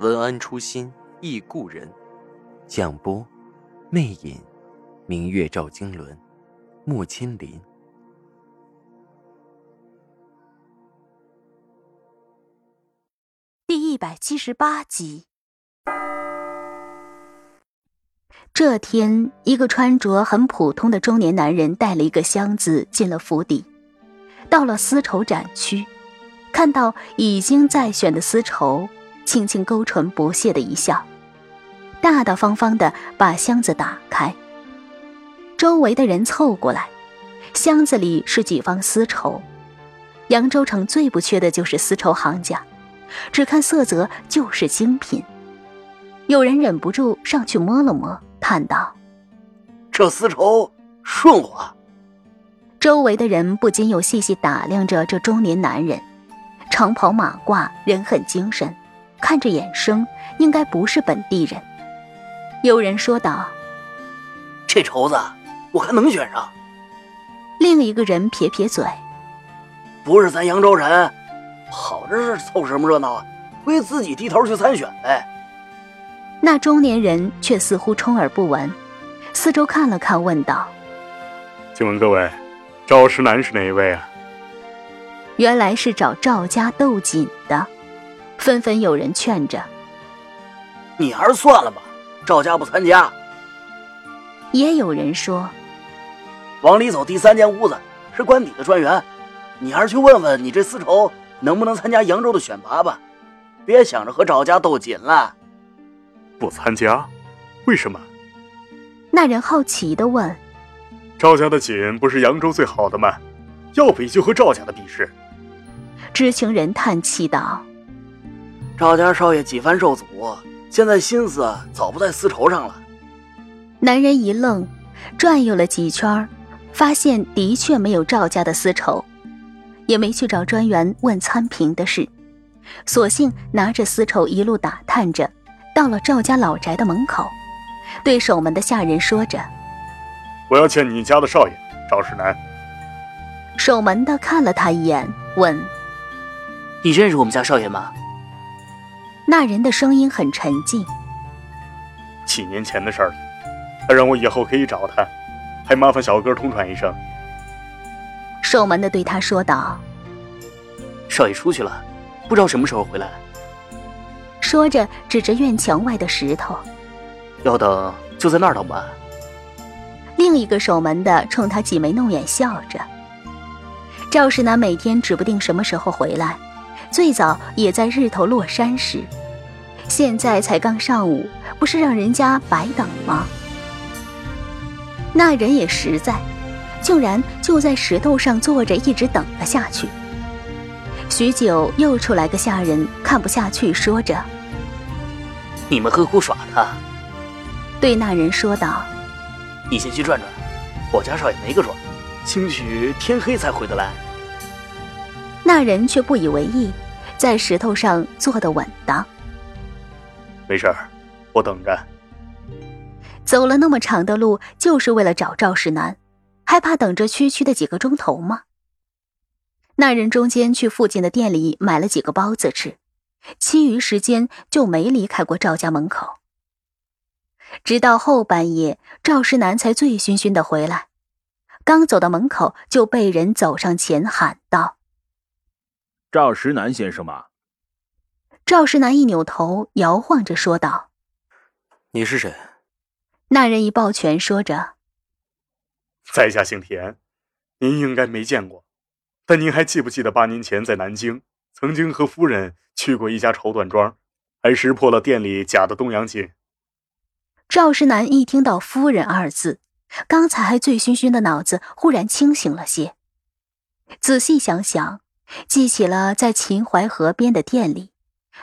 文安初心忆故人，蒋波，魅影，明月照经纶，木千林。第一百七十八集。这天，一个穿着很普通的中年男人带了一个箱子进了府邸，到了丝绸展区，看到已经在选的丝绸。轻轻勾唇不屑的一笑，大大方方的把箱子打开。周围的人凑过来，箱子里是几方丝绸。扬州城最不缺的就是丝绸行家，只看色泽就是精品。有人忍不住上去摸了摸，叹道：“这丝绸顺滑。”周围的人不禁又细细打量着这中年男人，长袍马褂，人很精神。看着眼生，应该不是本地人。有人说道：“这绸子，我看能选上。”另一个人撇撇嘴：“不是咱扬州人，跑这是凑什么热闹啊？会自己低头去参选呗。”那中年人却似乎充耳不闻，四周看了看，问道：“请问各位，赵石南是哪一位啊？”原来是找赵家斗锦的。纷纷有人劝着：“你还是算了吧，赵家不参加。”也有人说：“往里走，第三间屋子是官邸的专员，你还是去问问你这丝绸能不能参加扬州的选拔吧，别想着和赵家斗紧了。”不参加？为什么？那人好奇的问：“赵家的锦不是扬州最好的吗？要比就和赵家的比试。”知情人叹气道。赵家少爷几番受阻，现在心思早不在丝绸上了。男人一愣，转悠了几圈，发现的确没有赵家的丝绸，也没去找专员问参评的事，索性拿着丝绸一路打探着，到了赵家老宅的门口，对守门的下人说着：“我要见你家的少爷赵世南。”守门的看了他一眼，问：“你认识我们家少爷吗？”那人的声音很沉静。几年前的事儿了，他让我以后可以找他，还麻烦小哥通传一声。守门的对他说道：“少爷出去了，不知道什么时候回来。”说着指着院墙外的石头：“要等就在那儿等吧。”另一个守门的冲他挤眉弄眼笑着。赵世南每天指不定什么时候回来。最早也在日头落山时，现在才刚上午，不是让人家白等吗？那人也实在，竟然就在石头上坐着，一直等了下去。许久，又出来个下人，看不下去，说着：“你们何苦耍他？”对那人说道：“你先去转转，我家少爷没个准，兴许天黑才回得来。”那人却不以为意。在石头上坐得稳当，没事儿，我等着。走了那么长的路，就是为了找赵世南，还怕等着区区的几个钟头吗？那人中间去附近的店里买了几个包子吃，其余时间就没离开过赵家门口。直到后半夜，赵世南才醉醺醺的回来，刚走到门口，就被人走上前喊道。赵石南先生吗？赵石南一扭头，摇晃着说道：“你是谁？”那人一抱拳，说着：“在下姓田，您应该没见过，但您还记不记得八年前在南京，曾经和夫人去过一家绸缎庄，还识破了店里假的东洋锦？”赵石南一听到“夫人”二字，刚才还醉醺醺的脑子忽然清醒了些，仔细想想。记起了在秦淮河边的店里，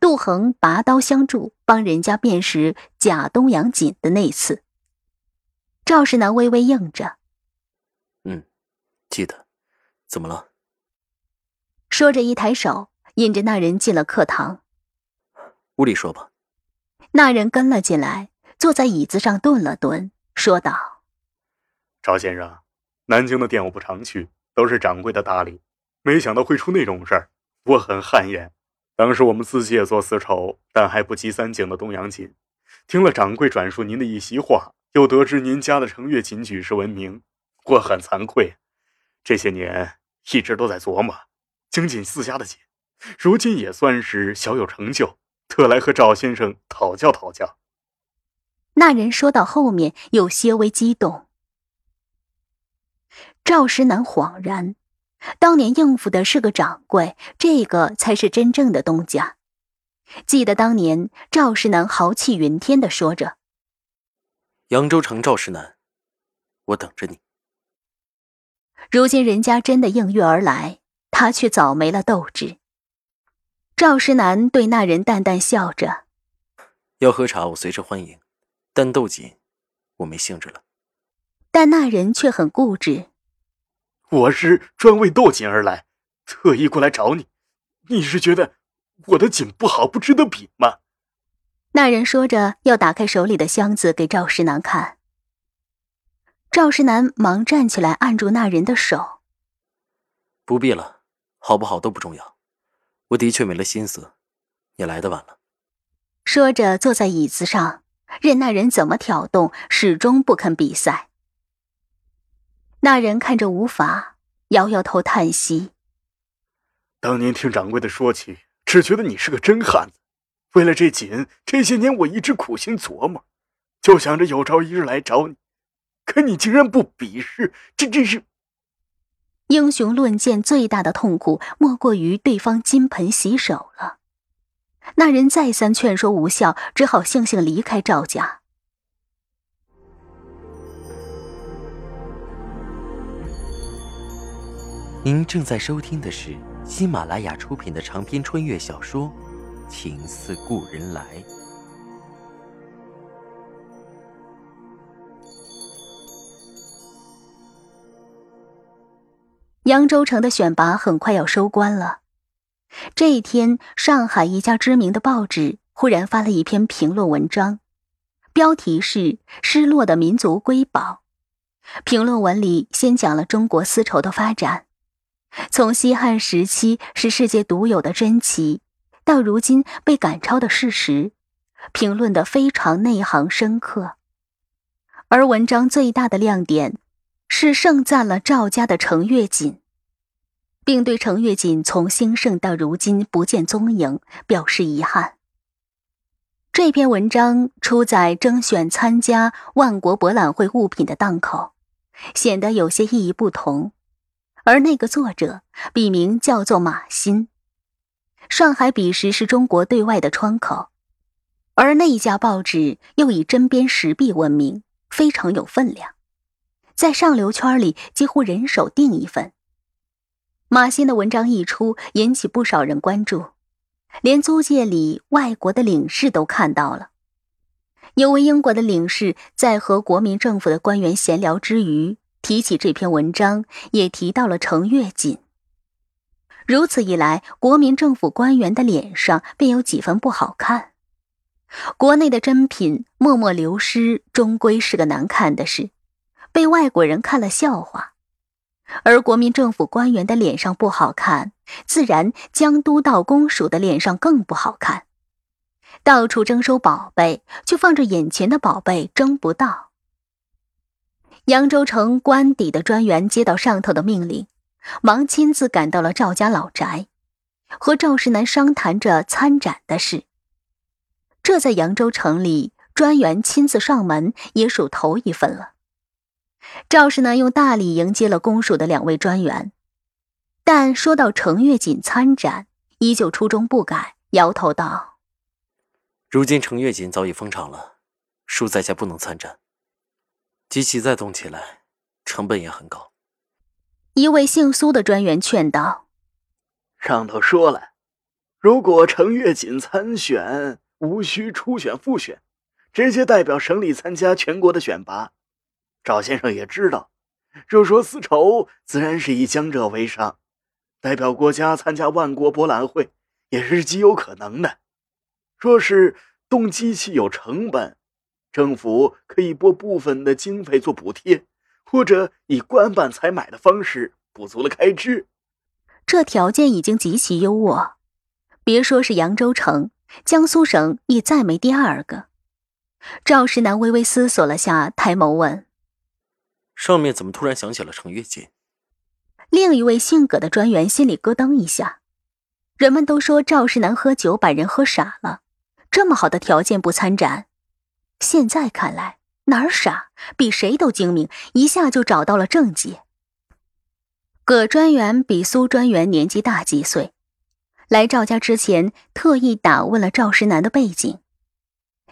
杜恒拔刀相助，帮人家辨识假东洋锦的那次。赵世南微微应着：“嗯，记得。怎么了？”说着一抬手，引着那人进了课堂。屋里说吧。那人跟了进来，坐在椅子上顿了顿，说道：“赵先生，南京的店我不常去，都是掌柜的打理，没想到会出那种事儿，我很汗颜。当时我们自己也做丝绸，但还不及三井的东洋锦。听了掌柜转述您的一席话，又得知您家的成月锦举世闻名，我很惭愧。这些年一直都在琢磨精进自家的锦，如今也算是小有成就。”特来和赵先生讨教讨教。那人说到后面有些微激动。赵石南恍然，当年应付的是个掌柜，这个才是真正的东家。记得当年赵石南豪气云天的说着：“扬州城赵石南，我等着你。”如今人家真的应约而来，他却早没了斗志。赵石南对那人淡淡笑着：“要喝茶，我随时欢迎，但斗锦，我没兴致了。”但那人却很固执：“我是专为斗锦而来，特意过来找你。你是觉得我的锦不好，不值得比吗？”那人说着，要打开手里的箱子给赵石南看。赵石南忙站起来，按住那人的手：“不必了，好不好都不重要。”我的确没了心思，你来的晚了。说着，坐在椅子上，任那人怎么挑动，始终不肯比赛。那人看着无法，摇摇头叹息：“当年听掌柜的说起，只觉得你是个真汉子。为了这锦，这些年我一直苦心琢磨，就想着有朝一日来找你。可你竟然不鄙视，这真是……”英雄论剑最大的痛苦，莫过于对方金盆洗手了。那人再三劝说无效，只好悻悻离开赵家。您正在收听的是喜马拉雅出品的长篇穿越小说《情似故人来》。扬州城的选拔很快要收官了。这一天，上海一家知名的报纸忽然发了一篇评论文章，标题是《失落的民族瑰宝》。评论文里先讲了中国丝绸的发展，从西汉时期是世界独有的珍奇，到如今被赶超的事实，评论的非常内行深刻。而文章最大的亮点。是盛赞了赵家的程月锦，并对程月锦从兴盛到如今不见踪影表示遗憾。这篇文章出在征选参加万国博览会物品的档口，显得有些意义不同。而那个作者笔名叫做马新。上海彼时是中国对外的窗口，而那一家报纸又以针砭时弊闻名，非常有分量。在上流圈里，几乎人手订一份。马新的文章一出，引起不少人关注，连租界里外国的领事都看到了。有位英国的领事在和国民政府的官员闲聊之余，提起这篇文章，也提到了程月锦。如此一来，国民政府官员的脸上便有几分不好看。国内的珍品默默流失，终归是个难看的事。被外国人看了笑话，而国民政府官员的脸上不好看，自然江都道公署的脸上更不好看。到处征收宝贝，却放着眼前的宝贝征不到。扬州城官邸的专员接到上头的命令，忙亲自赶到了赵家老宅，和赵世南商谈着参展的事。这在扬州城里，专员亲自上门也属头一份了。赵世南用大礼迎接了公署的两位专员，但说到程月锦参展，依旧初衷不改，摇头道：“如今程月锦早已封场了，恕在下不能参展。机器再动起来，成本也很高。”一位姓苏的专员劝道：“上头说了，如果程跃锦参选，无需初选复选，直接代表省里参加全国的选拔。赵先生也知道，若说丝绸，自然是以江浙为上，代表国家参加万国博览会，也是极有可能的。若是动机器有成本，政府可以拨部分的经费做补贴，或者以官办采买的方式补足了开支。这条件已经极其优渥，别说是扬州城，江苏省也再没第二个。赵石南微微思索了下，抬眸问：“上面怎么突然想起了程跃锦？”另一位姓葛的专员心里咯噔一下。人们都说赵世南喝酒把人喝傻了。这么好的条件不参战，现在看来哪儿傻，比谁都精明，一下就找到了症结。葛专员比苏专员年纪大几岁，来赵家之前特意打问了赵石南的背景。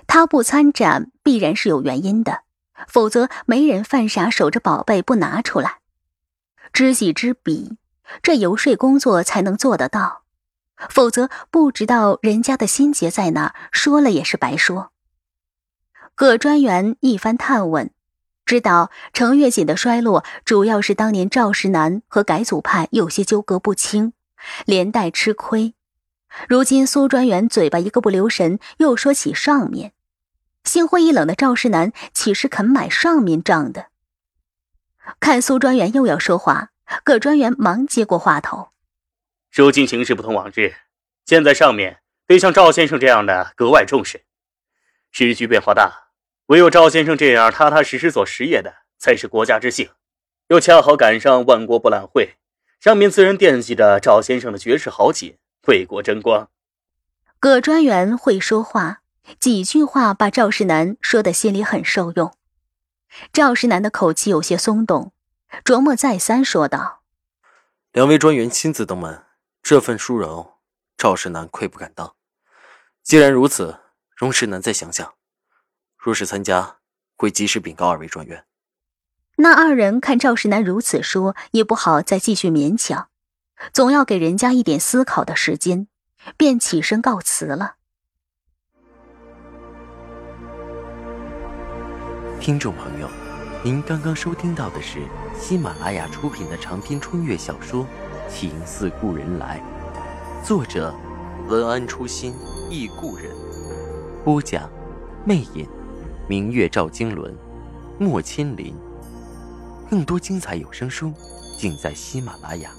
他不参展必然是有原因的，否则没人犯傻守着宝贝不拿出来。知己知彼，这游说工作才能做得到。否则不知道人家的心结在哪，说了也是白说。葛专员一番探问，知道程跃锦的衰落主要是当年赵石南和改组派有些纠葛不清，连带吃亏。如今苏专员嘴巴一个不留神，又说起上面，心灰意冷的赵世南岂是肯买上面账的？看苏专员又要说话，葛专员忙接过话头。如今形势不同往日，现在上面对像赵先生这样的格外重视。时局变化大，唯有赵先生这样踏踏实实做实业的，才是国家之幸。又恰好赶上万国博览会，上面自然惦记着赵先生的绝世豪杰，为国争光。葛专员会说话，几句话把赵世南说的心里很受用。赵世南的口气有些松动，琢磨再三，说道：“两位专员亲自登门。”这份殊荣，赵世南愧不敢当。既然如此，容世南再想想，若是参加，会及时禀告二位专员。那二人看赵世南如此说，也不好再继续勉强，总要给人家一点思考的时间，便起身告辞了。听众朋友，您刚刚收听到的是喜马拉雅出品的长篇穿越小说。情似故人来，作者文安初心忆故人，播讲魅影，明月照经纶，莫千林。更多精彩有声书，尽在喜马拉雅。